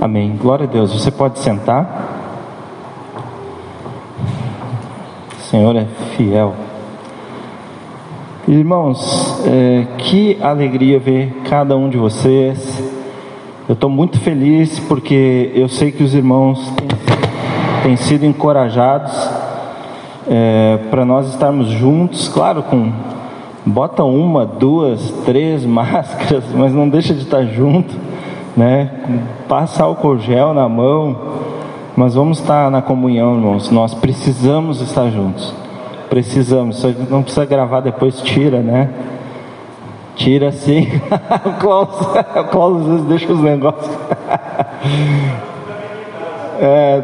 Amém. Glória a Deus. Você pode sentar. O Senhor é fiel. Irmãos, é, que alegria ver cada um de vocês. Eu estou muito feliz porque eu sei que os irmãos têm, têm sido encorajados é, para nós estarmos juntos, claro, com bota uma, duas, três máscaras, mas não deixa de estar junto, né? Passa álcool gel na mão, mas vamos estar na comunhão, irmãos. Nós precisamos estar juntos. Precisamos. Não precisa gravar depois, tira, né? Tira sim. o Klaus, o Klaus às vezes deixa os negócios. é.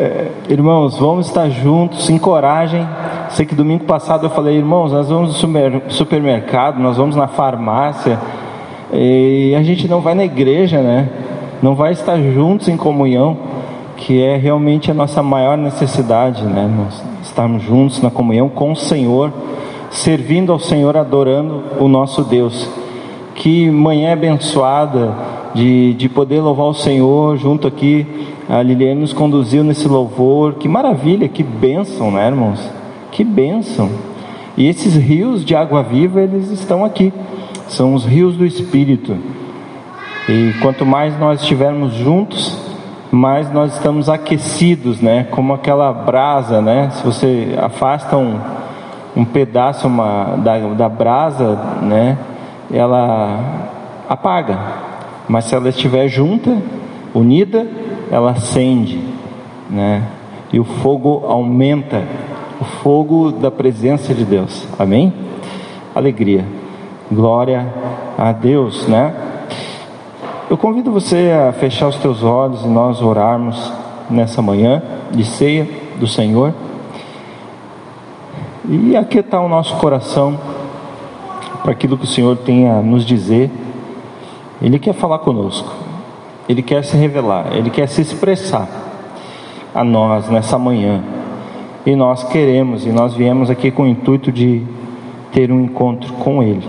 É, irmãos, vamos estar juntos, encorajem. Sei que domingo passado eu falei, irmãos, nós vamos no supermercado, nós vamos na farmácia, e a gente não vai na igreja, né? Não vai estar juntos em comunhão, que é realmente a nossa maior necessidade, né? Nós estarmos juntos na comunhão com o Senhor, servindo ao Senhor, adorando o nosso Deus. Que manhã abençoada de, de poder louvar o Senhor junto aqui a Liliane nos conduziu nesse louvor. Que maravilha, que bênção, né, irmãos? Que bênção. E esses rios de água viva, eles estão aqui. São os rios do Espírito. E quanto mais nós estivermos juntos, mais nós estamos aquecidos, né? Como aquela brasa, né? Se você afasta um, um pedaço uma, da, da brasa, né? Ela apaga. Mas se ela estiver junta, unida, ela acende, né? E o fogo aumenta, o fogo da presença de Deus. Amém? Alegria. Glória a Deus, né? Eu convido você a fechar os teus olhos e nós orarmos nessa manhã de ceia do Senhor. E aquietar o nosso coração para aquilo que o Senhor tem a nos dizer. Ele quer falar conosco. Ele quer se revelar, Ele quer se expressar a nós nessa manhã. E nós queremos, e nós viemos aqui com o intuito de ter um encontro com Ele.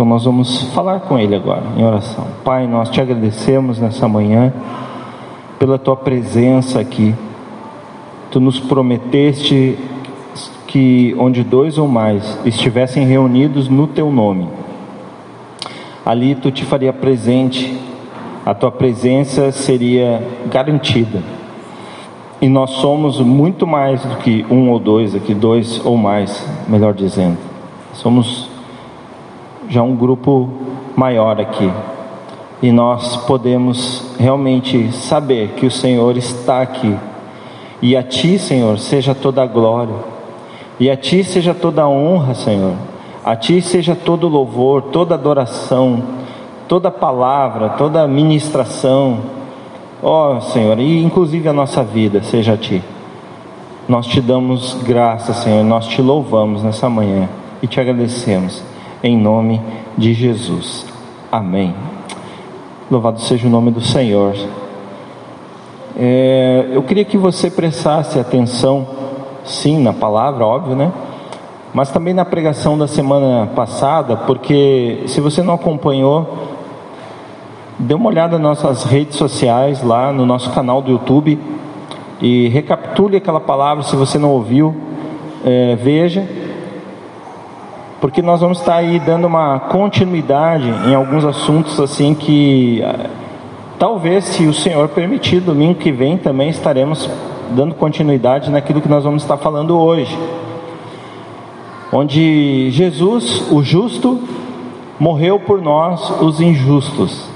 Então nós vamos falar com Ele agora, em oração. Pai, nós te agradecemos nessa manhã pela tua presença aqui. Tu nos prometeste que onde dois ou mais estivessem reunidos no teu nome, ali tu te faria presente a tua presença seria garantida. E nós somos muito mais do que um ou dois aqui, dois ou mais, melhor dizendo. Somos já um grupo maior aqui. E nós podemos realmente saber que o Senhor está aqui. E a Ti, Senhor, seja toda a glória. E a Ti seja toda a honra, Senhor. A Ti seja todo louvor, toda adoração toda palavra, toda ministração, ó Senhor, e inclusive a nossa vida, seja a Ti. Nós te damos graça, Senhor, nós te louvamos nessa manhã e te agradecemos, em nome de Jesus. Amém. Louvado seja o nome do Senhor. É, eu queria que você prestasse atenção, sim, na palavra, óbvio, né? Mas também na pregação da semana passada, porque se você não acompanhou, dê uma olhada nas nossas redes sociais, lá no nosso canal do YouTube, e recapitule aquela palavra se você não ouviu, é, veja, porque nós vamos estar aí dando uma continuidade em alguns assuntos assim que é, talvez, se o Senhor permitir, domingo que vem também estaremos dando continuidade naquilo que nós vamos estar falando hoje. Onde Jesus, o justo, morreu por nós, os injustos.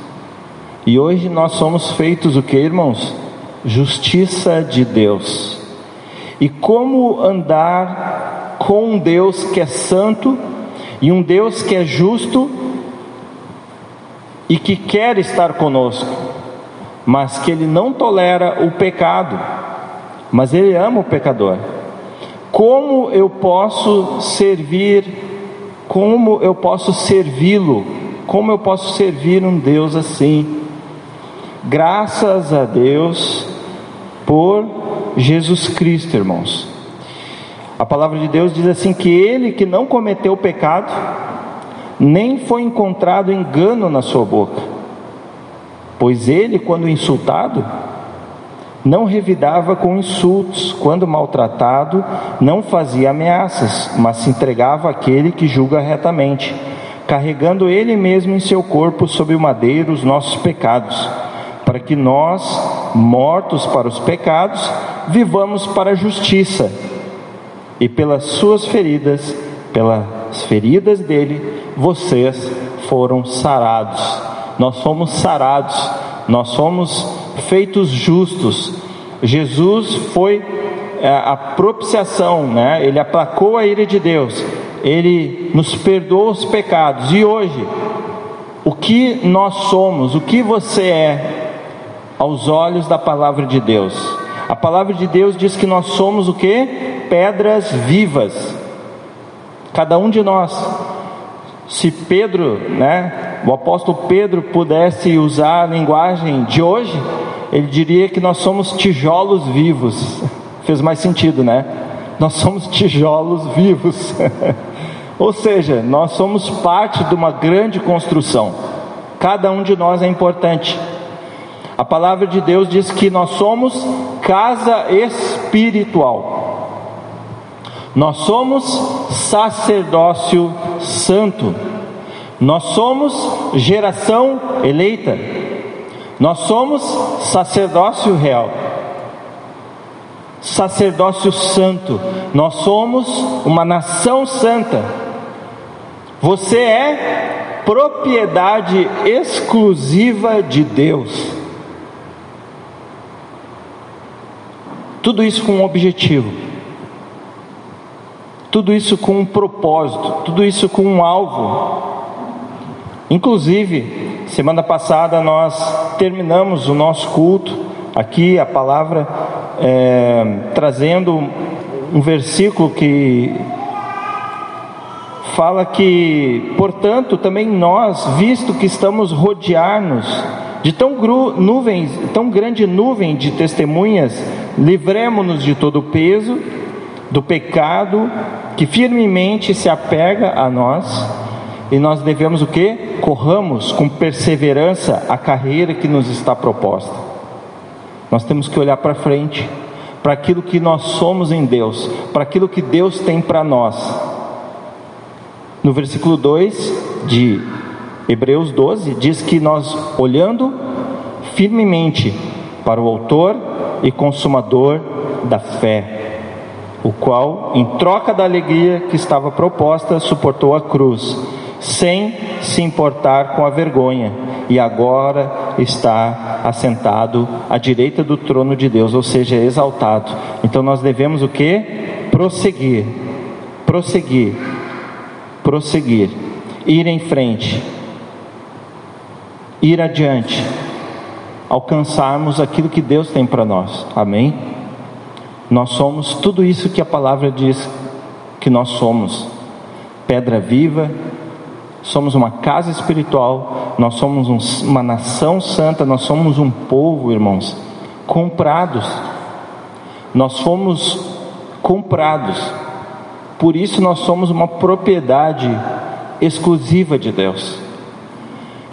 E hoje nós somos feitos o que, irmãos? Justiça de Deus. E como andar com um Deus que é santo e um Deus que é justo e que quer estar conosco, mas que ele não tolera o pecado, mas ele ama o pecador. Como eu posso servir, como eu posso servi-lo, como eu posso servir um Deus assim? Graças a Deus por Jesus Cristo, irmãos. A palavra de Deus diz assim: que ele que não cometeu pecado, nem foi encontrado engano na sua boca. Pois ele, quando insultado, não revidava com insultos, quando maltratado, não fazia ameaças, mas se entregava àquele que julga retamente, carregando ele mesmo em seu corpo sobre o madeiro os nossos pecados, para que nós, mortos para os pecados, vivamos para a justiça. E pelas suas feridas, pelas feridas dele, vocês foram sarados. Nós fomos sarados, nós fomos feitos justos. Jesus foi é, a propiciação, né? Ele aplacou a ira de Deus. Ele nos perdoou os pecados. E hoje, o que nós somos, o que você é aos olhos da palavra de Deus? A palavra de Deus diz que nós somos o que? Pedras vivas. Cada um de nós. Se Pedro, né, o apóstolo Pedro pudesse usar a linguagem de hoje, ele diria que nós somos tijolos vivos. Fez mais sentido, né? Nós somos tijolos vivos. Ou seja, nós somos parte de uma grande construção. Cada um de nós é importante. A palavra de Deus diz que nós somos casa espiritual. Nós somos sacerdócio santo. Nós somos geração eleita. Nós somos sacerdócio real, sacerdócio santo, nós somos uma nação santa. Você é propriedade exclusiva de Deus. Tudo isso com um objetivo, tudo isso com um propósito, tudo isso com um alvo. Inclusive, Semana passada nós terminamos o nosso culto aqui, a palavra, é, trazendo um versículo que fala que, portanto, também nós, visto que estamos rodear-nos de tão, nuvens, tão grande nuvem de testemunhas, livremos-nos de todo o peso do pecado que firmemente se apega a nós e nós devemos o que? Corramos com perseverança a carreira que nos está proposta. Nós temos que olhar para frente, para aquilo que nós somos em Deus, para aquilo que Deus tem para nós. No versículo 2 de Hebreus 12, diz que nós, olhando firmemente para o Autor e Consumador da fé, o qual, em troca da alegria que estava proposta, suportou a cruz sem se importar com a vergonha, e agora está assentado à direita do trono de Deus, ou seja, exaltado. Então nós devemos o que? Prosseguir, prosseguir, prosseguir, ir em frente, ir adiante, alcançarmos aquilo que Deus tem para nós. Amém? Nós somos tudo isso que a palavra diz que nós somos: pedra viva, somos uma casa espiritual, nós somos um, uma nação santa, nós somos um povo, irmãos, comprados. Nós fomos comprados, por isso nós somos uma propriedade exclusiva de Deus.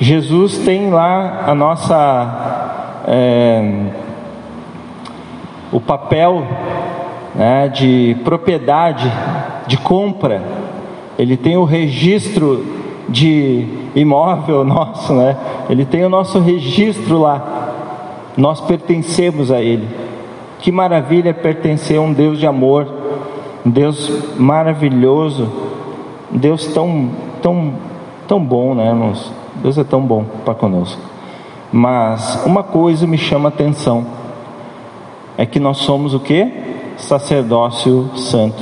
Jesus tem lá a nossa. É, o papel né, de propriedade, de compra, ele tem o registro de imóvel nosso, né? Ele tem o nosso registro lá. Nós pertencemos a Ele. Que maravilha pertencer a um Deus de amor, um Deus maravilhoso, um Deus tão, tão, tão bom, né, irmãos? Deus é tão bom para conosco. Mas uma coisa me chama a atenção: é que nós somos o que? Sacerdócio santo.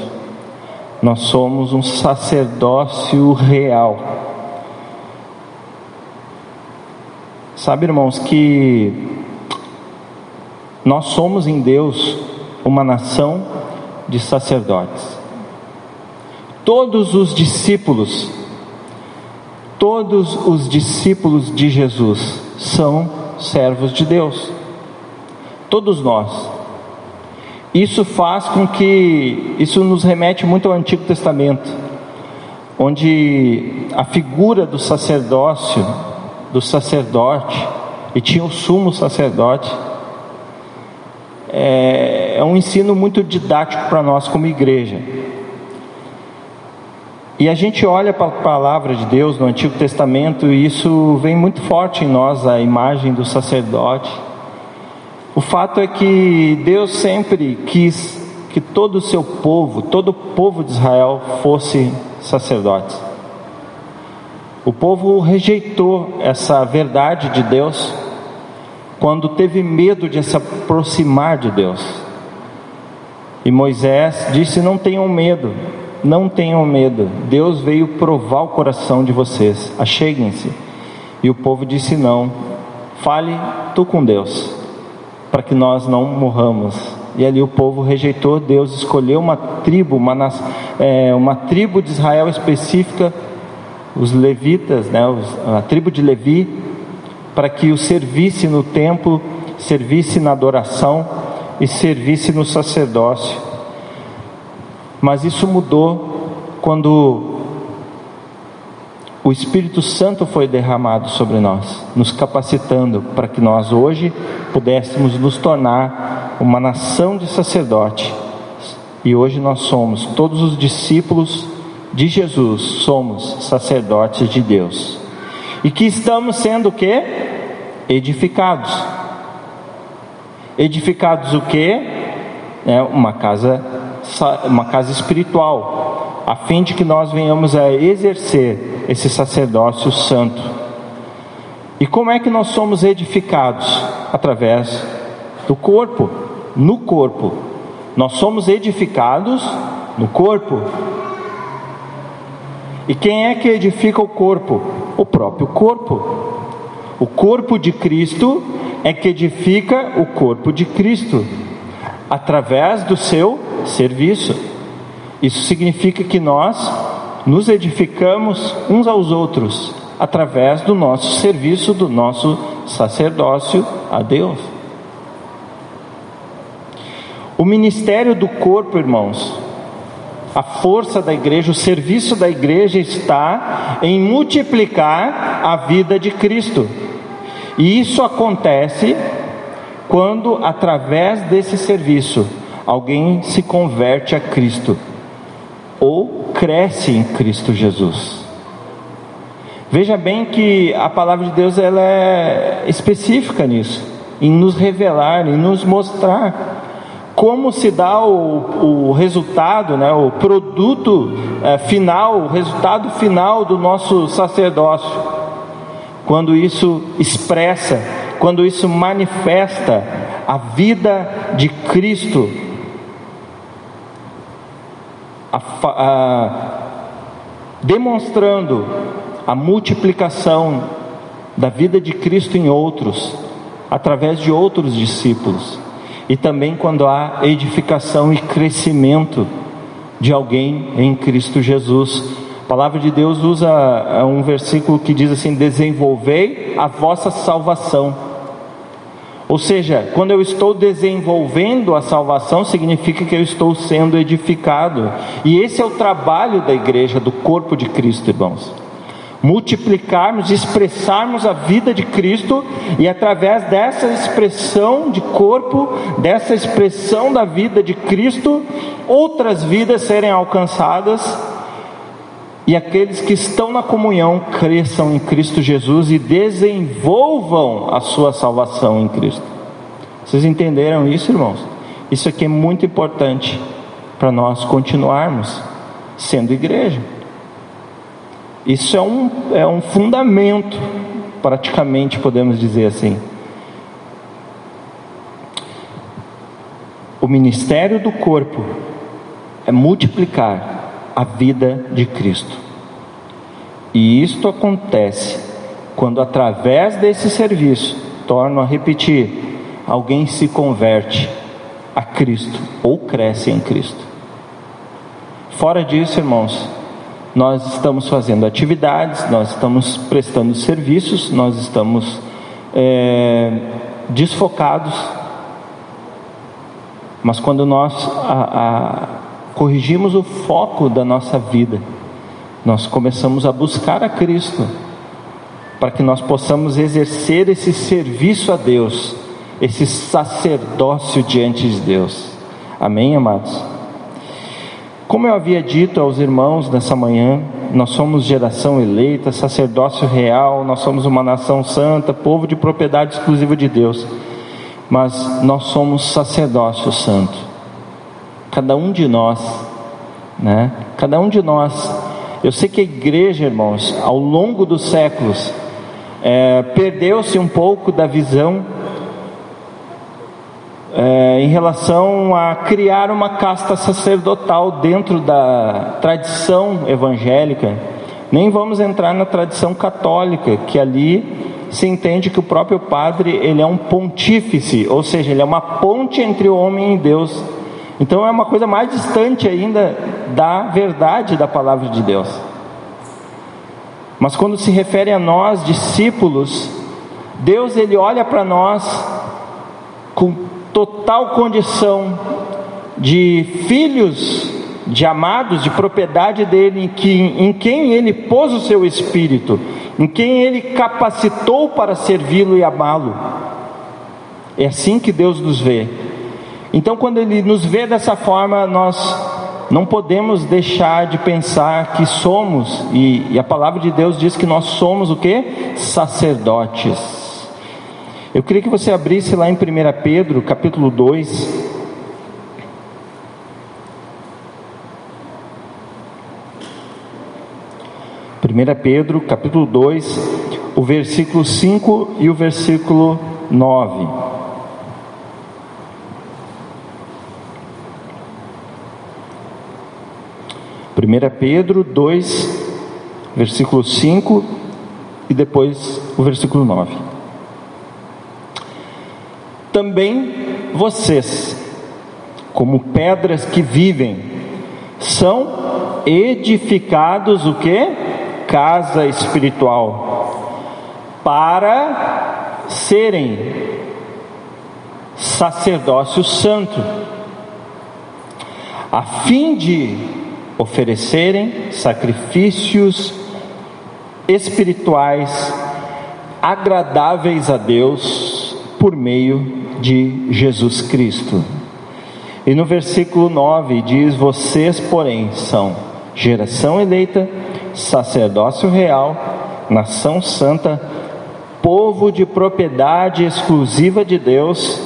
Nós somos um sacerdócio real. Sabe, irmãos, que nós somos em Deus uma nação de sacerdotes. Todos os discípulos, todos os discípulos de Jesus são servos de Deus. Todos nós. Isso faz com que isso nos remete muito ao Antigo Testamento, onde a figura do sacerdócio do sacerdote e tinha o sumo sacerdote. É, é um ensino muito didático para nós como igreja. E a gente olha para a palavra de Deus no Antigo Testamento e isso vem muito forte em nós, a imagem do sacerdote. O fato é que Deus sempre quis que todo o seu povo, todo o povo de Israel fosse sacerdotes. O povo rejeitou essa verdade de Deus quando teve medo de se aproximar de Deus. E Moisés disse: Não tenham medo, não tenham medo. Deus veio provar o coração de vocês. Acheguem-se. E o povo disse: Não. Fale tu com Deus, para que nós não morramos. E ali o povo rejeitou. Deus escolheu uma tribo, uma, é, uma tribo de Israel específica, os levitas, né, a tribo de Levi, para que o servisse no templo, servisse na adoração e servisse no sacerdócio. Mas isso mudou quando o Espírito Santo foi derramado sobre nós, nos capacitando para que nós hoje pudéssemos nos tornar uma nação de sacerdote. E hoje nós somos, todos os discípulos de Jesus, somos sacerdotes de Deus. E que estamos sendo o que? Edificados. Edificados o que? É uma casa, uma casa espiritual, a fim de que nós venhamos a exercer esse sacerdócio santo. E como é que nós somos edificados? Através do corpo, no corpo. Nós somos edificados no corpo. E quem é que edifica o corpo? O próprio corpo. O corpo de Cristo é que edifica o corpo de Cristo através do seu serviço. Isso significa que nós nos edificamos uns aos outros através do nosso serviço, do nosso sacerdócio a Deus. O ministério do corpo, irmãos, a força da igreja, o serviço da igreja está em multiplicar a vida de Cristo. E isso acontece quando, através desse serviço, alguém se converte a Cristo ou cresce em Cristo Jesus. Veja bem que a palavra de Deus ela é específica nisso, em nos revelar, em nos mostrar como se dá o, o resultado, né, o produto é, final, o resultado final do nosso sacerdócio quando isso expressa, quando isso manifesta a vida de Cristo, a, a, demonstrando a multiplicação da vida de Cristo em outros, através de outros discípulos, e também quando há edificação e crescimento de alguém em Cristo Jesus a palavra de Deus usa é, um versículo que diz assim: desenvolvei a vossa salvação. Ou seja, quando eu estou desenvolvendo a salvação, significa que eu estou sendo edificado. E esse é o trabalho da igreja, do corpo de Cristo, irmãos. Multiplicarmos, expressarmos a vida de Cristo e através dessa expressão de corpo, dessa expressão da vida de Cristo, outras vidas serem alcançadas e aqueles que estão na comunhão cresçam em Cristo Jesus e desenvolvam a sua salvação em Cristo. Vocês entenderam isso, irmãos? Isso aqui é muito importante para nós continuarmos sendo igreja. Isso é um, é um fundamento, praticamente podemos dizer assim. O ministério do corpo é multiplicar a vida de Cristo. E isto acontece quando, através desse serviço, torno a repetir, alguém se converte a Cristo ou cresce em Cristo. Fora disso, irmãos, nós estamos fazendo atividades, nós estamos prestando serviços, nós estamos é, desfocados. Mas quando nós a, a, corrigimos o foco da nossa vida, nós começamos a buscar a Cristo. para que nós possamos exercer esse serviço a Deus, esse sacerdócio diante de Deus. Amém, amados? Como eu havia dito aos irmãos nessa manhã, nós somos geração eleita, sacerdócio real, nós somos uma nação santa, povo de propriedade exclusiva de Deus, mas nós somos sacerdócio santo. Cada um de nós, né? Cada um de nós. Eu sei que a igreja, irmãos, ao longo dos séculos, é, perdeu-se um pouco da visão é, em relação a criar uma casta sacerdotal dentro da tradição evangélica. Nem vamos entrar na tradição católica, que ali se entende que o próprio padre ele é um pontífice, ou seja, ele é uma ponte entre o homem e Deus. Então é uma coisa mais distante ainda da verdade da palavra de Deus. Mas quando se refere a nós, discípulos, Deus ele olha para nós com total condição de filhos, de amados, de propriedade dele, em, que, em quem ele pôs o seu espírito, em quem ele capacitou para servi-lo e amá-lo. É assim que Deus nos vê. Então, quando ele nos vê dessa forma, nós não podemos deixar de pensar que somos, e, e a palavra de Deus diz que nós somos o que? Sacerdotes. Eu queria que você abrisse lá em 1 Pedro, capítulo 2. Primeira Pedro, capítulo 2, o versículo 5 e o versículo 9. Primeira Pedro 2, versículo 5 e depois o versículo 9 também vocês, como pedras que vivem, são edificados o que? Casa espiritual, para serem sacerdócio santo, a fim de oferecerem sacrifícios espirituais agradáveis a Deus por meio de Jesus Cristo. E no versículo 9 diz: Vocês, porém, são geração eleita, sacerdócio real, nação santa, povo de propriedade exclusiva de Deus,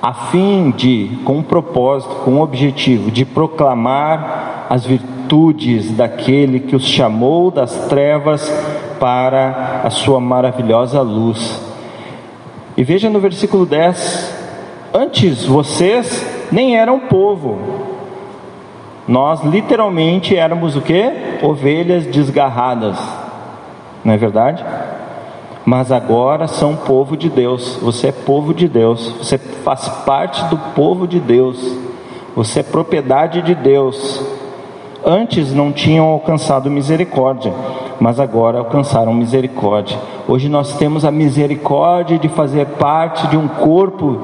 a fim de, com um propósito, com um objetivo, de proclamar as virtudes daquele que os chamou das trevas para a sua maravilhosa luz. E veja no versículo 10: Antes vocês nem eram povo, nós literalmente éramos o que? Ovelhas desgarradas, não é verdade? Mas agora são povo de Deus, você é povo de Deus, você faz parte do povo de Deus, você é propriedade de Deus. Antes não tinham alcançado misericórdia, mas agora alcançaram misericórdia. Hoje nós temos a misericórdia de fazer parte de um corpo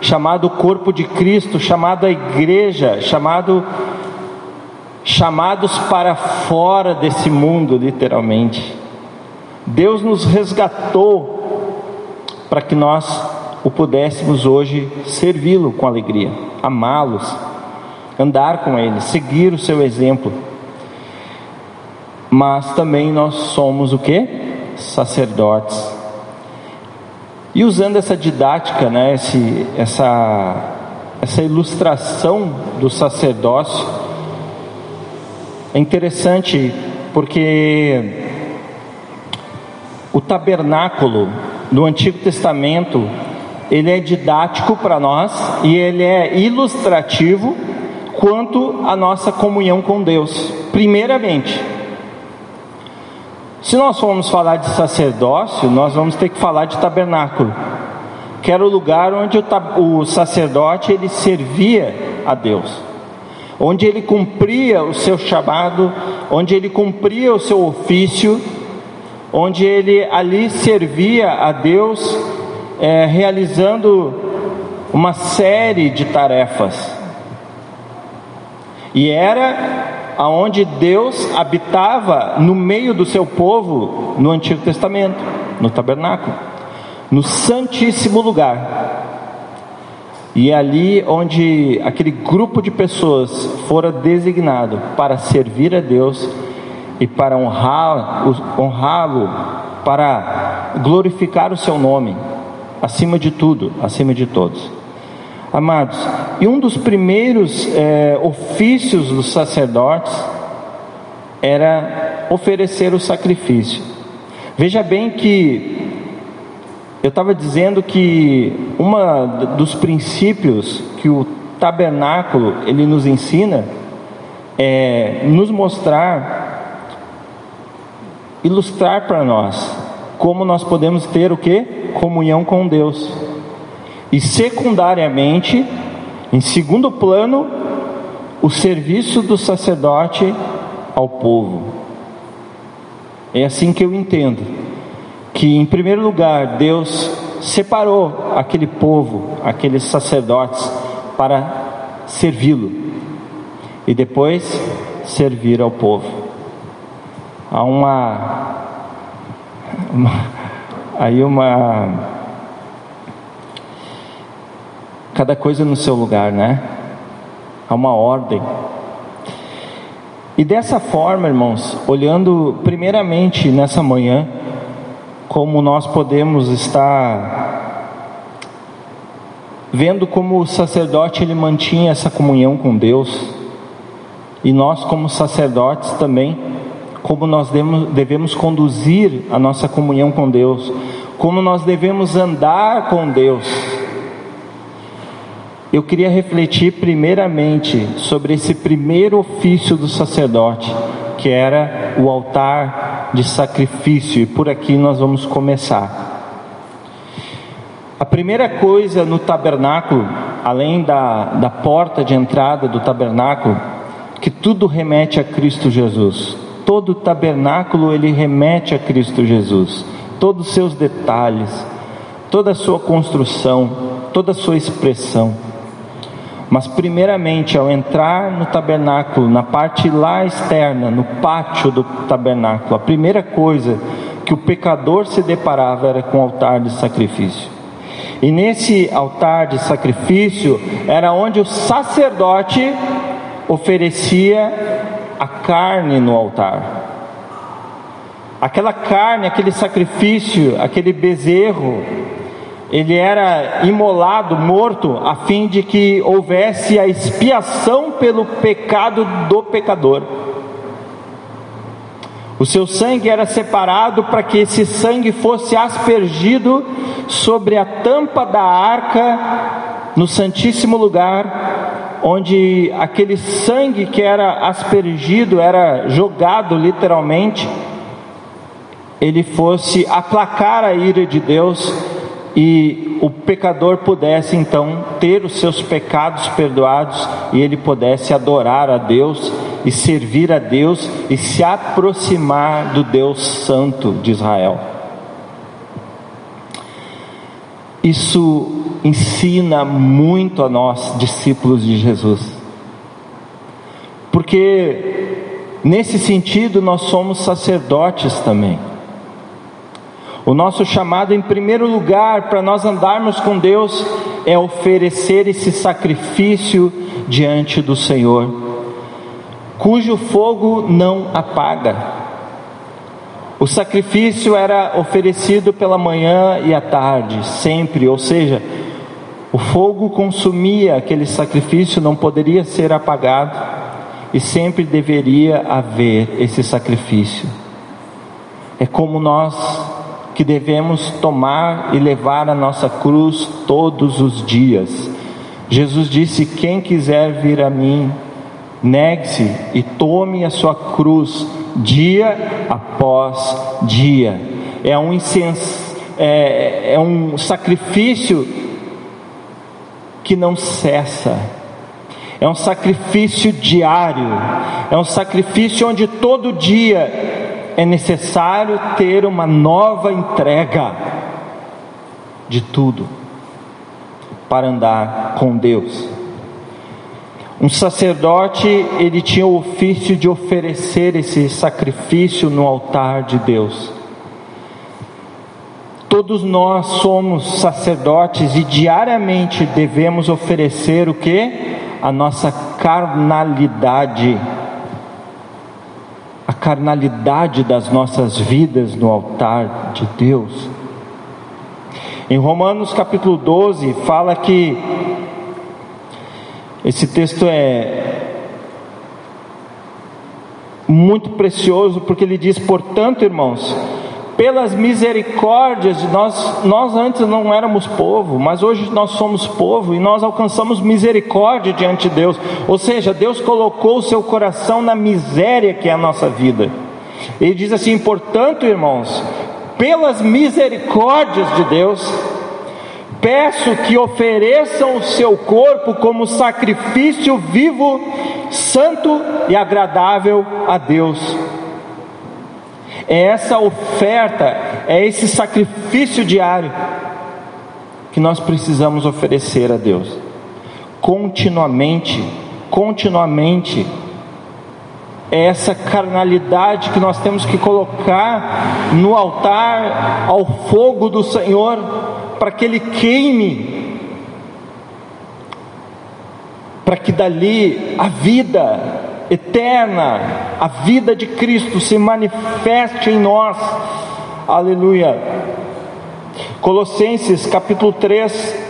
chamado corpo de Cristo, chamado a igreja, chamado chamados para fora desse mundo, literalmente. Deus nos resgatou para que nós o pudéssemos hoje servi-lo com alegria, amá-los, andar com ele, seguir o seu exemplo mas também nós somos o que? Sacerdotes. E usando essa didática, né, esse, essa, essa ilustração do sacerdócio, é interessante porque o tabernáculo no Antigo Testamento ele é didático para nós e ele é ilustrativo quanto à nossa comunhão com Deus. Primeiramente, se nós formos falar de sacerdócio, nós vamos ter que falar de tabernáculo, que era o lugar onde o, o sacerdote ele servia a Deus, onde ele cumpria o seu chamado, onde ele cumpria o seu ofício, onde ele ali servia a Deus, é, realizando uma série de tarefas. E era aonde Deus habitava no meio do seu povo no Antigo Testamento. no tabernáculo, no Santíssimo Lugar. E é ali onde aquele grupo de pessoas fora designado para servir a Deus e para honrá-lo, honrá para glorificar o seu nome, acima de tudo, acima de todos. Amados, e um dos primeiros é, ofícios dos sacerdotes era oferecer o sacrifício. Veja bem que eu estava dizendo que uma dos princípios que o tabernáculo ele nos ensina é nos mostrar, ilustrar para nós como nós podemos ter o que? Comunhão com Deus. E secundariamente, em segundo plano, o serviço do sacerdote ao povo. É assim que eu entendo que, em primeiro lugar, Deus separou aquele povo, aqueles sacerdotes, para servi-lo e depois servir ao povo. Há uma, uma aí uma cada coisa no seu lugar, né? Há uma ordem. E dessa forma, irmãos, olhando primeiramente nessa manhã, como nós podemos estar vendo como o sacerdote ele mantinha essa comunhão com Deus e nós como sacerdotes também como nós devemos, conduzir a nossa comunhão com Deus, como nós devemos andar com Deus. Eu queria refletir primeiramente sobre esse primeiro ofício do sacerdote, que era o altar de sacrifício, e por aqui nós vamos começar. A primeira coisa no tabernáculo, além da, da porta de entrada do tabernáculo, que tudo remete a Cristo Jesus. Todo tabernáculo ele remete a Cristo Jesus. Todos os seus detalhes, toda a sua construção, toda a sua expressão. Mas, primeiramente, ao entrar no tabernáculo, na parte lá externa, no pátio do tabernáculo, a primeira coisa que o pecador se deparava era com o altar de sacrifício. E nesse altar de sacrifício era onde o sacerdote oferecia a carne no altar. Aquela carne, aquele sacrifício, aquele bezerro, ele era imolado, morto, a fim de que houvesse a expiação pelo pecado do pecador. O seu sangue era separado para que esse sangue fosse aspergido sobre a tampa da arca no Santíssimo Lugar, onde aquele sangue que era aspergido, era jogado literalmente, ele fosse aplacar a ira de Deus e o pecador pudesse então ter os seus pecados perdoados e ele pudesse adorar a Deus e servir a Deus e se aproximar do Deus Santo de Israel. Isso ensina muito a nós, discípulos de Jesus, porque nesse sentido nós somos sacerdotes também. O nosso chamado, em primeiro lugar, para nós andarmos com Deus, é oferecer esse sacrifício diante do Senhor, cujo fogo não apaga. O sacrifício era oferecido pela manhã e à tarde, sempre, ou seja, o fogo consumia aquele sacrifício, não poderia ser apagado, e sempre deveria haver esse sacrifício. É como nós que devemos tomar e levar a nossa cruz todos os dias. Jesus disse: Quem quiser vir a mim, negue-se e tome a sua cruz dia após dia. É um incens, é, é um sacrifício que não cessa. É um sacrifício diário, é um sacrifício onde todo dia é necessário ter uma nova entrega de tudo para andar com Deus. Um sacerdote, ele tinha o ofício de oferecer esse sacrifício no altar de Deus. Todos nós somos sacerdotes e diariamente devemos oferecer o que? A nossa carnalidade, carnalidade das nossas vidas no altar de Deus. Em Romanos capítulo 12 fala que esse texto é muito precioso porque ele diz, portanto, irmãos, pelas misericórdias, nós, nós antes não éramos povo, mas hoje nós somos povo e nós alcançamos misericórdia diante de Deus. Ou seja, Deus colocou o seu coração na miséria que é a nossa vida. Ele diz assim: portanto, irmãos, pelas misericórdias de Deus, peço que ofereçam o seu corpo como sacrifício vivo, santo e agradável a Deus. É essa oferta, é esse sacrifício diário que nós precisamos oferecer a Deus. Continuamente, continuamente é essa carnalidade que nós temos que colocar no altar, ao fogo do Senhor, para que Ele queime, para que dali a vida eterna, a vida de Cristo se manifeste em nós. Aleluia. Colossenses capítulo 3,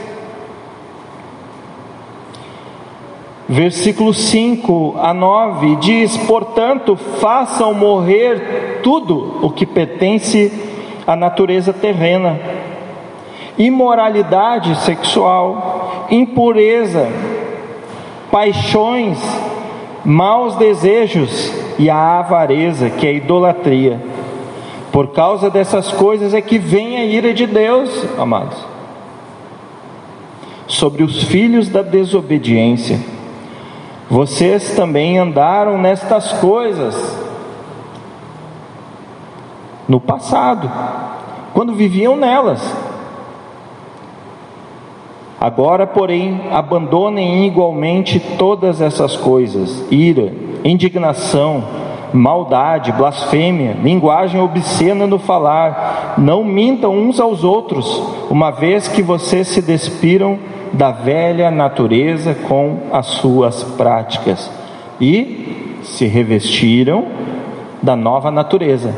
Versículo 5 a 9 diz: Portanto, façam morrer tudo o que pertence à natureza terrena: imoralidade sexual, impureza, paixões, maus desejos e a avareza, que é idolatria. Por causa dessas coisas é que vem a ira de Deus, amados, sobre os filhos da desobediência vocês também andaram nestas coisas no passado, quando viviam nelas. Agora, porém, abandonem igualmente todas essas coisas: ira, indignação, maldade, blasfêmia, linguagem obscena no falar. Não mintam uns aos outros, uma vez que vocês se despiram da velha natureza com as suas práticas e se revestiram da nova natureza,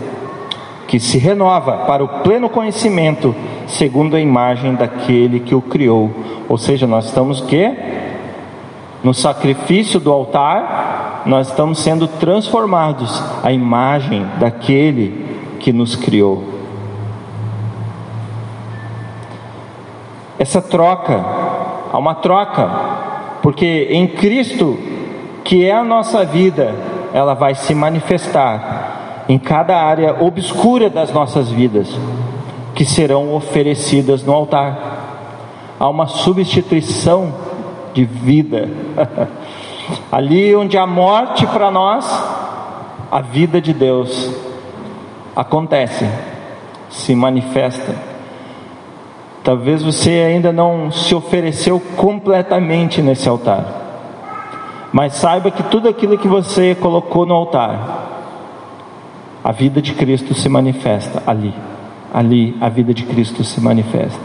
que se renova para o pleno conhecimento, segundo a imagem daquele que o criou. Ou seja, nós estamos que no sacrifício do altar, nós estamos sendo transformados à imagem daquele que nos criou. Essa troca há uma troca, porque em Cristo, que é a nossa vida, ela vai se manifestar em cada área obscura das nossas vidas, que serão oferecidas no altar. Há uma substituição de vida. Ali onde a morte para nós, a vida de Deus acontece, se manifesta Talvez você ainda não se ofereceu completamente nesse altar. Mas saiba que tudo aquilo que você colocou no altar, a vida de Cristo se manifesta ali. Ali a vida de Cristo se manifesta.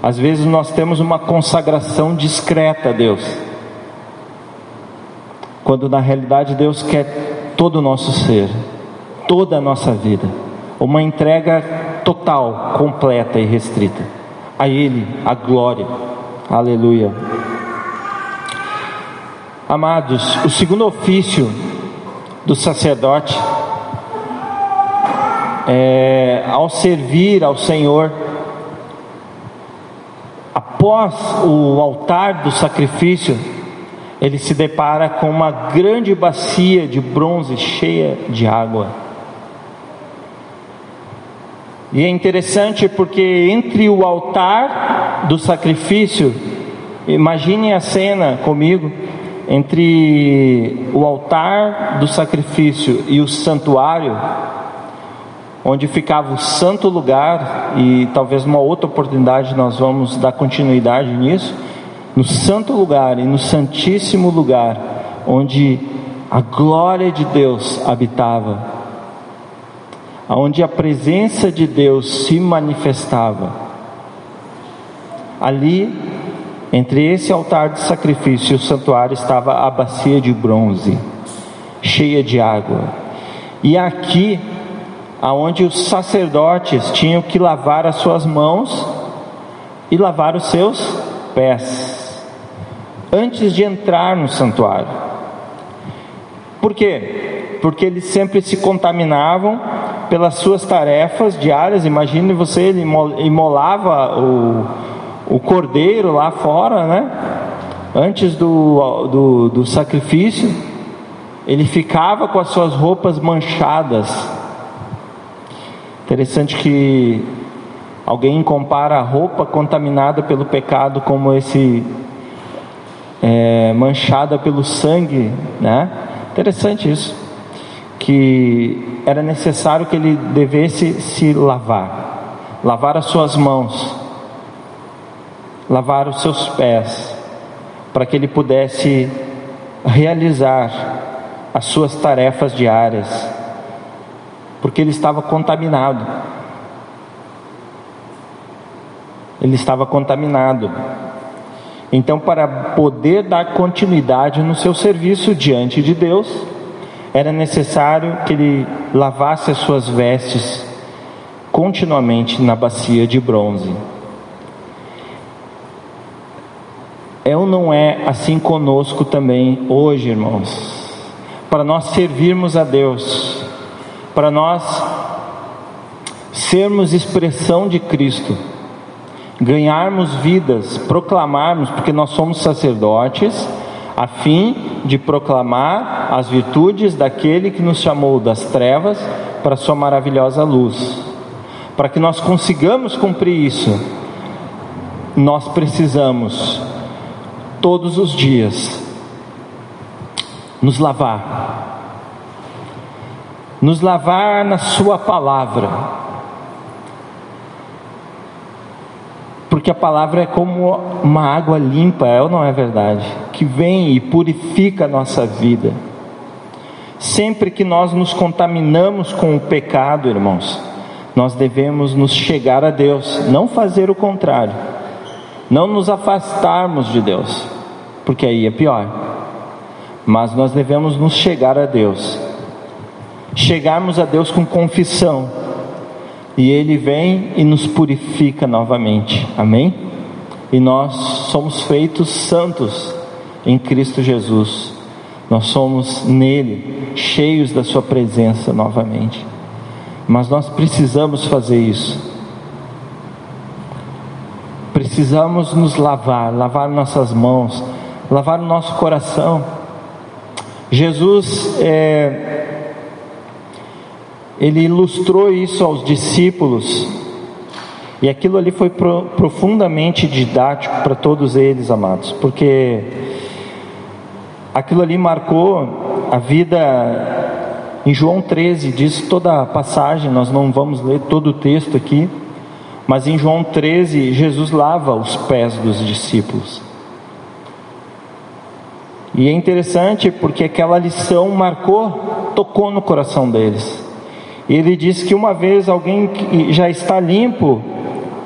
Às vezes nós temos uma consagração discreta a Deus, quando na realidade Deus quer todo o nosso ser, toda a nossa vida, uma entrega total, completa e restrita. A Ele a glória. Aleluia. Amados, o segundo ofício do sacerdote é ao servir ao Senhor, após o altar do sacrifício, ele se depara com uma grande bacia de bronze cheia de água. E é interessante porque entre o altar do sacrifício, imagine a cena comigo, entre o altar do sacrifício e o santuário, onde ficava o santo lugar, e talvez uma outra oportunidade nós vamos dar continuidade nisso, no santo lugar e no santíssimo lugar, onde a glória de Deus habitava onde a presença de Deus se manifestava. Ali, entre esse altar de sacrifício e o santuário, estava a bacia de bronze, cheia de água. E aqui, aonde os sacerdotes tinham que lavar as suas mãos e lavar os seus pés, antes de entrar no santuário. Por quê? Porque eles sempre se contaminavam pelas suas tarefas diárias. Imagine você, ele imolava o, o cordeiro lá fora, né? Antes do, do, do sacrifício, ele ficava com as suas roupas manchadas. Interessante que alguém compara a roupa contaminada pelo pecado como esse é, manchada pelo sangue, né? Interessante isso, que era necessário que ele devesse se lavar, lavar as suas mãos, lavar os seus pés, para que ele pudesse realizar as suas tarefas diárias, porque ele estava contaminado. Ele estava contaminado. Então, para poder dar continuidade no seu serviço diante de Deus, era necessário que ele lavasse as suas vestes continuamente na bacia de bronze. É ou não é assim conosco também hoje, irmãos? Para nós servirmos a Deus, para nós sermos expressão de Cristo ganharmos vidas, proclamarmos, porque nós somos sacerdotes, a fim de proclamar as virtudes daquele que nos chamou das trevas para sua maravilhosa luz. Para que nós consigamos cumprir isso, nós precisamos todos os dias nos lavar. Nos lavar na sua palavra porque a palavra é como uma água limpa, é ou não é verdade? Que vem e purifica a nossa vida. Sempre que nós nos contaminamos com o pecado, irmãos, nós devemos nos chegar a Deus, não fazer o contrário, não nos afastarmos de Deus, porque aí é pior. Mas nós devemos nos chegar a Deus, chegarmos a Deus com confissão. E Ele vem e nos purifica novamente, amém? E nós somos feitos santos em Cristo Jesus, nós somos nele, cheios da Sua presença novamente, mas nós precisamos fazer isso, precisamos nos lavar, lavar nossas mãos, lavar o nosso coração. Jesus é, ele ilustrou isso aos discípulos, e aquilo ali foi pro, profundamente didático para todos eles, amados, porque aquilo ali marcou a vida. Em João 13 diz toda a passagem, nós não vamos ler todo o texto aqui, mas em João 13 Jesus lava os pés dos discípulos. E é interessante porque aquela lição marcou, tocou no coração deles. Ele diz que uma vez alguém que já está limpo,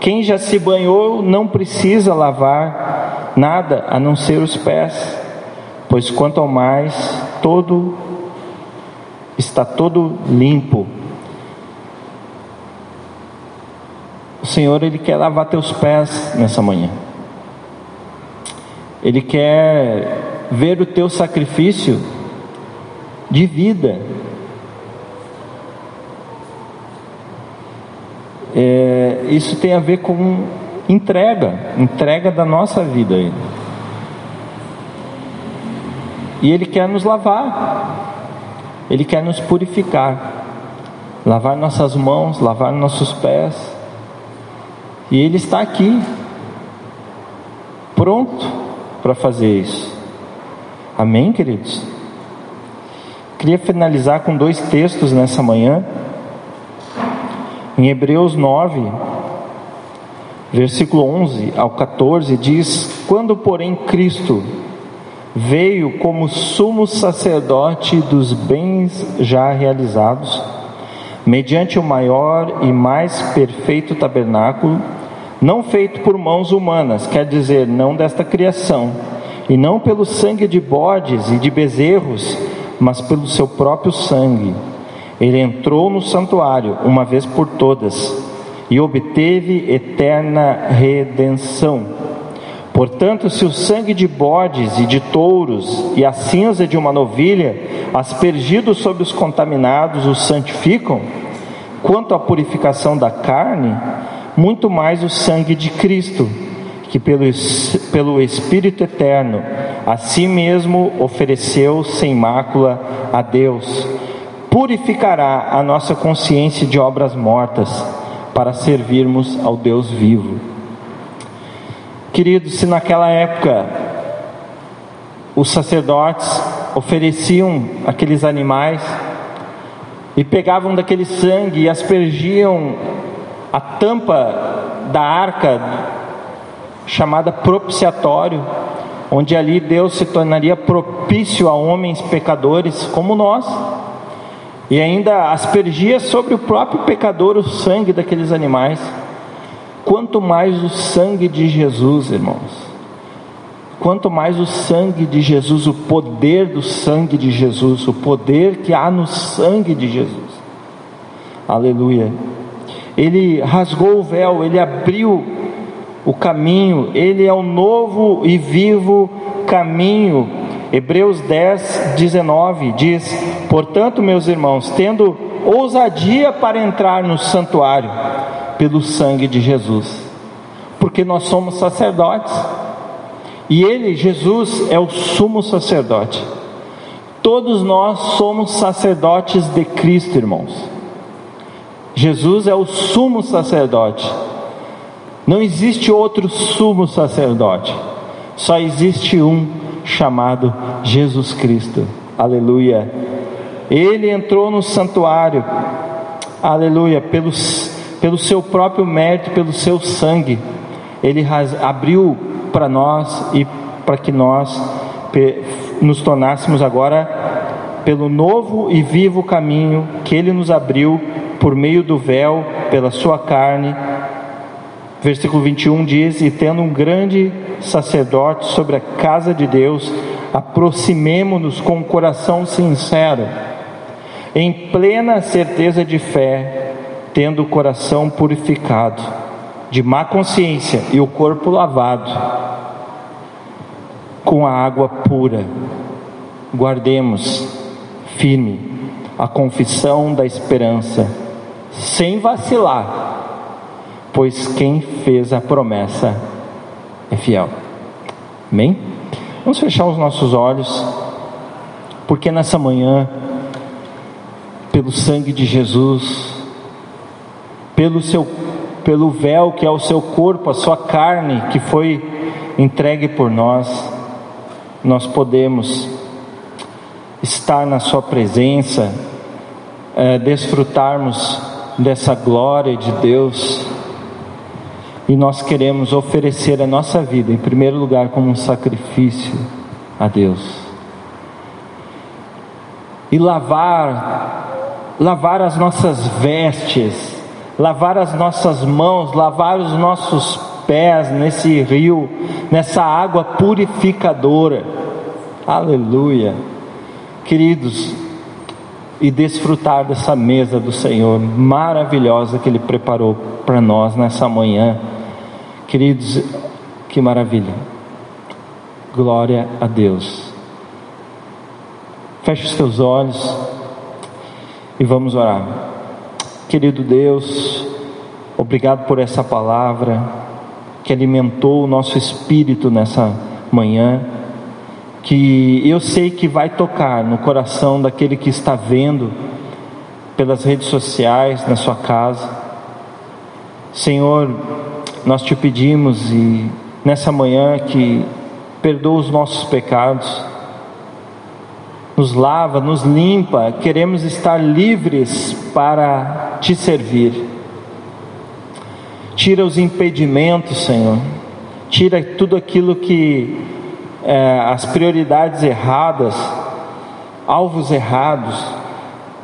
quem já se banhou não precisa lavar nada a não ser os pés, pois quanto ao mais todo está todo limpo. O Senhor ele quer lavar teus pés nessa manhã. Ele quer ver o teu sacrifício de vida é, isso tem a ver com entrega, entrega da nossa vida a Ele. E Ele quer nos lavar, Ele quer nos purificar, lavar nossas mãos, lavar nossos pés. E Ele está aqui, pronto para fazer isso. Amém, queridos? Queria finalizar com dois textos nessa manhã. Em Hebreus 9, versículo 11 ao 14, diz: Quando, porém, Cristo veio como sumo sacerdote dos bens já realizados, mediante o maior e mais perfeito tabernáculo, não feito por mãos humanas, quer dizer, não desta criação, e não pelo sangue de bodes e de bezerros, mas pelo seu próprio sangue. Ele entrou no santuário uma vez por todas e obteve eterna redenção. Portanto, se o sangue de bodes e de touros e a cinza de uma novilha, aspergidos sobre os contaminados, os santificam, quanto à purificação da carne, muito mais o sangue de Cristo, que pelo, pelo Espírito Eterno a si mesmo ofereceu sem mácula a Deus, purificará a nossa consciência de obras mortas, para servirmos ao Deus vivo. Queridos, se naquela época os sacerdotes ofereciam aqueles animais e pegavam daquele sangue e aspergiam a tampa da arca chamada propiciatório, onde ali Deus se tornaria propício a homens pecadores como nós, e ainda aspergia sobre o próprio pecador o sangue daqueles animais. Quanto mais o sangue de Jesus, irmãos, quanto mais o sangue de Jesus, o poder do sangue de Jesus, o poder que há no sangue de Jesus. Aleluia. Ele rasgou o véu, ele abriu o caminho, ele é o novo e vivo caminho. Hebreus 10, 19 diz: Portanto, meus irmãos, tendo ousadia para entrar no santuário pelo sangue de Jesus, porque nós somos sacerdotes, e ele, Jesus, é o sumo sacerdote. Todos nós somos sacerdotes de Cristo, irmãos. Jesus é o sumo sacerdote. Não existe outro sumo sacerdote. Só existe um chamado Jesus Cristo. Aleluia. Ele entrou no santuário. Aleluia, pelo, pelo seu próprio mérito, pelo seu sangue. Ele abriu para nós e para que nós nos tornássemos agora pelo novo e vivo caminho que ele nos abriu por meio do véu, pela sua carne. Versículo 21 diz: E tendo um grande sacerdote sobre a casa de Deus, aproximemo-nos com um coração sincero, em plena certeza de fé, tendo o coração purificado, de má consciência e o corpo lavado com a água pura. Guardemos firme a confissão da esperança sem vacilar, pois quem fez a promessa é fiel. Amém? Vamos fechar os nossos olhos, porque nessa manhã, pelo sangue de Jesus, pelo seu pelo véu que é o seu corpo, a sua carne que foi entregue por nós, nós podemos estar na sua presença, é, desfrutarmos dessa glória de Deus. E nós queremos oferecer a nossa vida, em primeiro lugar, como um sacrifício a Deus. E lavar, lavar as nossas vestes, lavar as nossas mãos, lavar os nossos pés nesse rio, nessa água purificadora. Aleluia. Queridos, e desfrutar dessa mesa do Senhor maravilhosa que Ele preparou para nós nessa manhã. Queridos, que maravilha. Glória a Deus. Feche os teus olhos e vamos orar. Querido Deus, obrigado por essa palavra que alimentou o nosso espírito nessa manhã que eu sei que vai tocar no coração daquele que está vendo pelas redes sociais, na sua casa. Senhor, nós te pedimos e nessa manhã que perdoa os nossos pecados, nos lava, nos limpa, queremos estar livres para te servir. Tira os impedimentos, Senhor. Tira tudo aquilo que é, as prioridades erradas, alvos errados,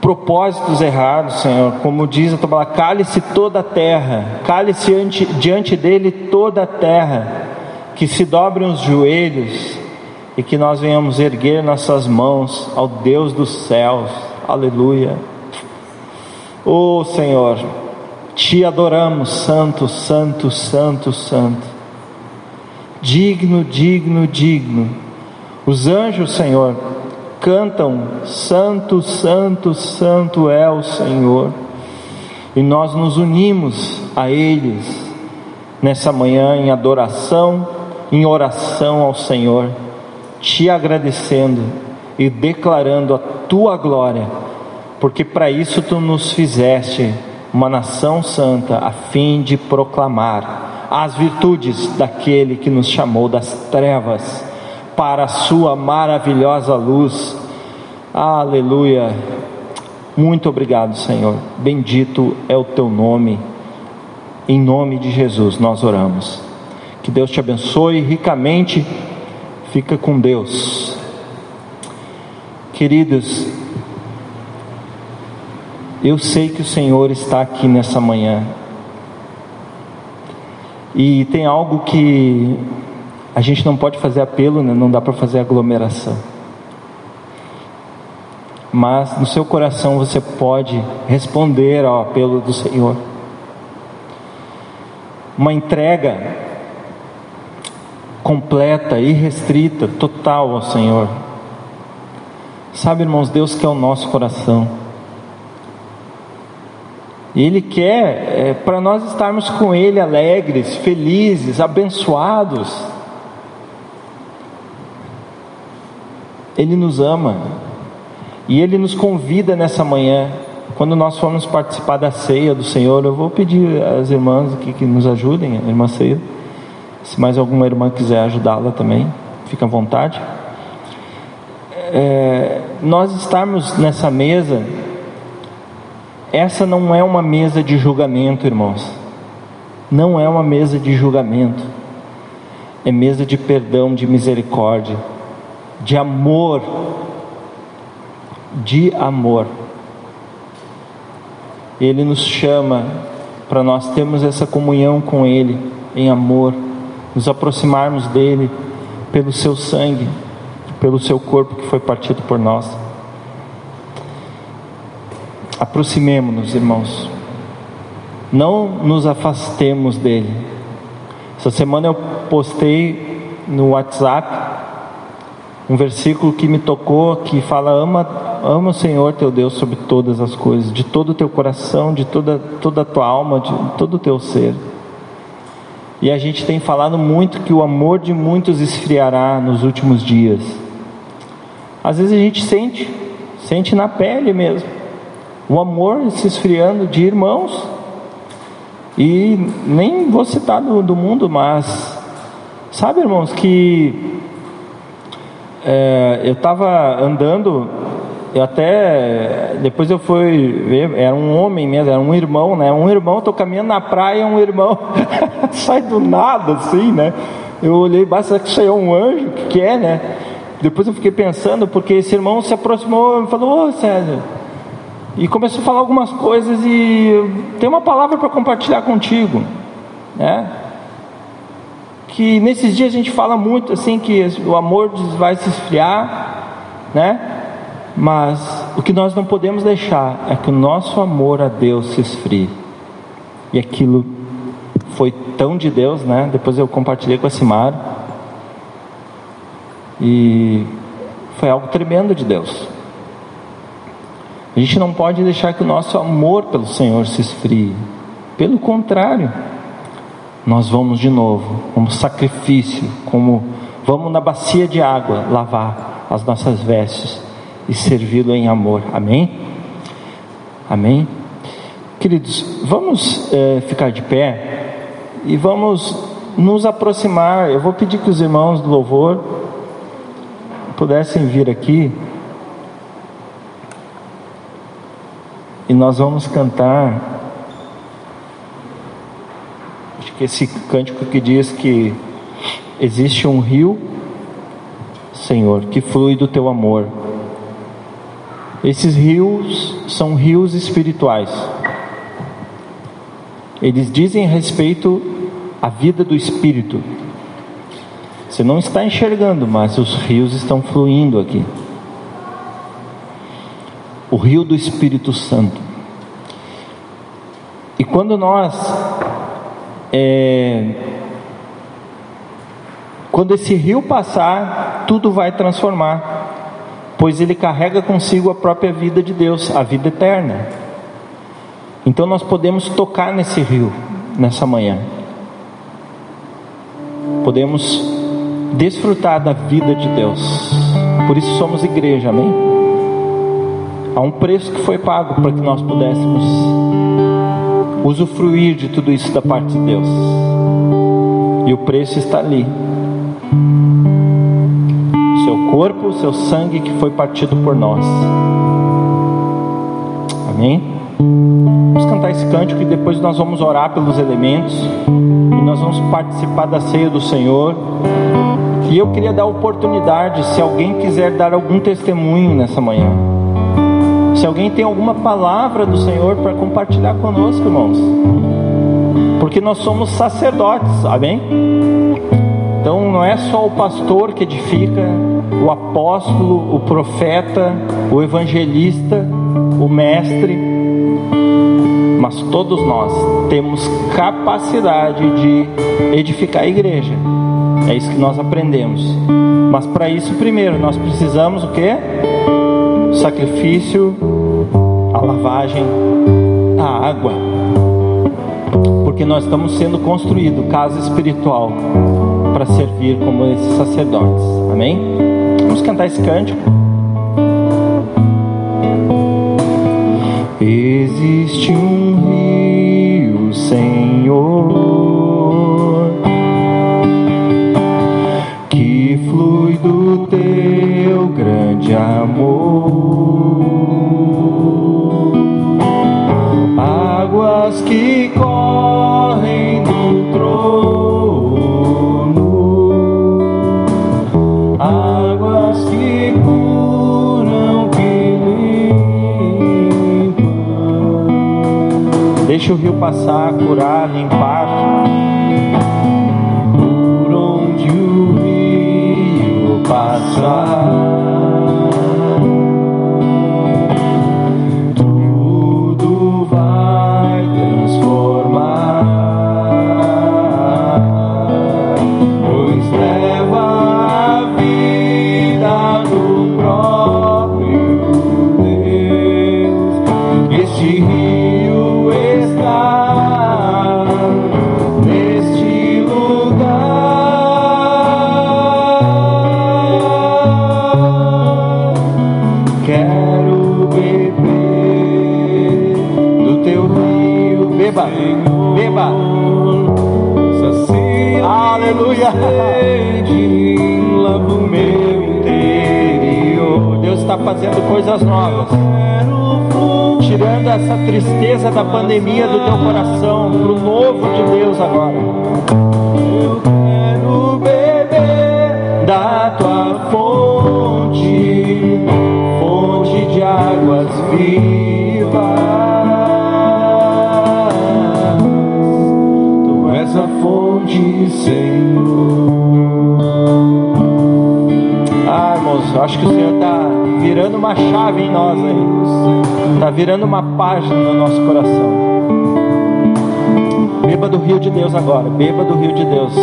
propósitos errados, Senhor. Como diz a tua palavra, cale-se toda a terra, cale-se diante dele toda a terra, que se dobrem os joelhos e que nós venhamos erguer nossas mãos ao Deus dos céus. Aleluia. Oh Senhor, te adoramos, Santo, Santo, Santo, Santo. Digno, digno, digno. Os anjos, Senhor, cantam: Santo, Santo, Santo é o Senhor. E nós nos unimos a eles nessa manhã em adoração, em oração ao Senhor, te agradecendo e declarando a tua glória, porque para isso tu nos fizeste uma nação santa, a fim de proclamar as virtudes daquele que nos chamou das trevas para a sua maravilhosa luz. Aleluia. Muito obrigado, Senhor. Bendito é o teu nome. Em nome de Jesus nós oramos. Que Deus te abençoe ricamente. Fica com Deus. Queridos, eu sei que o Senhor está aqui nessa manhã. E tem algo que a gente não pode fazer apelo, né? não dá para fazer aglomeração. Mas no seu coração você pode responder ao apelo do Senhor. Uma entrega completa, irrestrita, total ao Senhor. Sabe, irmãos, Deus quer o nosso coração. E Ele quer é, para nós estarmos com Ele alegres, felizes, abençoados. Ele nos ama e Ele nos convida nessa manhã. Quando nós formos participar da ceia do Senhor, eu vou pedir às irmãs aqui que nos ajudem, a irmã ceia. Se mais alguma irmã quiser ajudá-la também, fica à vontade. É, nós estarmos nessa mesa essa não é uma mesa de julgamento, irmãos. Não é uma mesa de julgamento. É mesa de perdão, de misericórdia, de amor. De amor. Ele nos chama para nós termos essa comunhão com Ele em amor, nos aproximarmos dele pelo seu sangue, pelo seu corpo que foi partido por nós. Aproximemo-nos, irmãos. Não nos afastemos dele. Essa semana eu postei no WhatsApp um versículo que me tocou, que fala: ama, ama o Senhor teu Deus sobre todas as coisas, de todo o teu coração, de toda, toda a tua alma, de todo o teu ser. E a gente tem falado muito que o amor de muitos esfriará nos últimos dias. Às vezes a gente sente, sente na pele mesmo o amor se esfriando de irmãos. E nem vou citar do, do mundo, mas sabe, irmãos, que é, eu estava andando, eu até depois eu fui ver, era um homem mesmo, era um irmão, né? Um irmão, estou caminhando na praia, um irmão sai do nada, assim, né? Eu olhei, basta que aí é um anjo, que, que é, né? Depois eu fiquei pensando, porque esse irmão se aproximou e falou: Ô César, e começou a falar algumas coisas e tem uma palavra para compartilhar contigo, né? Que nesses dias a gente fala muito assim que o amor vai se esfriar, né? Mas o que nós não podemos deixar é que o nosso amor a Deus se esfrie. E aquilo foi tão de Deus, né? Depois eu compartilhei com a Simara. E foi algo tremendo de Deus. A gente não pode deixar que o nosso amor pelo Senhor se esfrie. Pelo contrário, nós vamos de novo, como sacrifício, como vamos na bacia de água lavar as nossas vestes e servi-lo em amor. Amém? Amém? Queridos, vamos é, ficar de pé e vamos nos aproximar. Eu vou pedir que os irmãos do louvor pudessem vir aqui. E nós vamos cantar. Acho que esse cântico que diz que existe um rio, Senhor, que flui do teu amor. Esses rios são rios espirituais. Eles dizem respeito à vida do espírito. Você não está enxergando, mas os rios estão fluindo aqui. O rio do Espírito Santo. E quando nós é, quando esse rio passar, tudo vai transformar, pois ele carrega consigo a própria vida de Deus, a vida eterna. Então nós podemos tocar nesse rio nessa manhã. Podemos desfrutar da vida de Deus. Por isso somos igreja, amém? Há um preço que foi pago para que nós pudéssemos usufruir de tudo isso da parte de Deus. E o preço está ali corpo, seu sangue que foi partido por nós. Amém? Vamos cantar esse cântico e depois nós vamos orar pelos elementos e nós vamos participar da ceia do Senhor. E eu queria dar oportunidade, se alguém quiser dar algum testemunho nessa manhã, se alguém tem alguma palavra do Senhor para compartilhar conosco, irmãos, porque nós somos sacerdotes, amém? Então não é só o pastor que edifica, o apóstolo, o profeta, o evangelista, o mestre, mas todos nós temos capacidade de edificar a igreja. É isso que nós aprendemos. Mas para isso, primeiro, nós precisamos o que? O sacrifício, a lavagem, a água. Porque nós estamos sendo construído casa espiritual para servir como esses sacerdotes. Amém? Vamos cantar esse cântico. Existe um rio, Senhor, que flui do teu grande amor. Águas que correm do Deixa o rio passar, curar, limpar. Fazendo coisas novas. Tirando essa tristeza da pandemia do teu coração para o novo de Deus agora. Eu quero beber da tua fonte, fonte de águas vivas. Tu és a fonte, Senhor. Ah, irmãos, acho que o Senhor está virando uma chave em nós aí. Está virando uma página no nosso coração. Beba do rio de Deus agora. Beba do rio de Deus.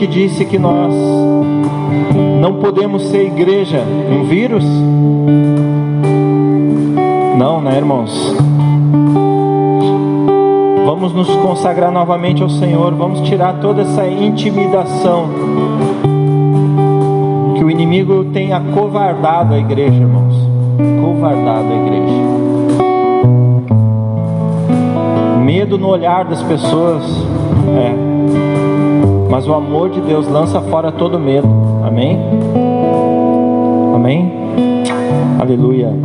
Que disse que nós Não podemos ser igreja, um vírus? Não, né, irmãos? Vamos nos consagrar novamente ao Senhor, vamos tirar toda essa intimidação que o inimigo tem acovardado a igreja, irmãos. Covardado a igreja. Medo no olhar das pessoas, é. Mas o amor de Deus lança fora todo medo. Amém? Amém? Aleluia.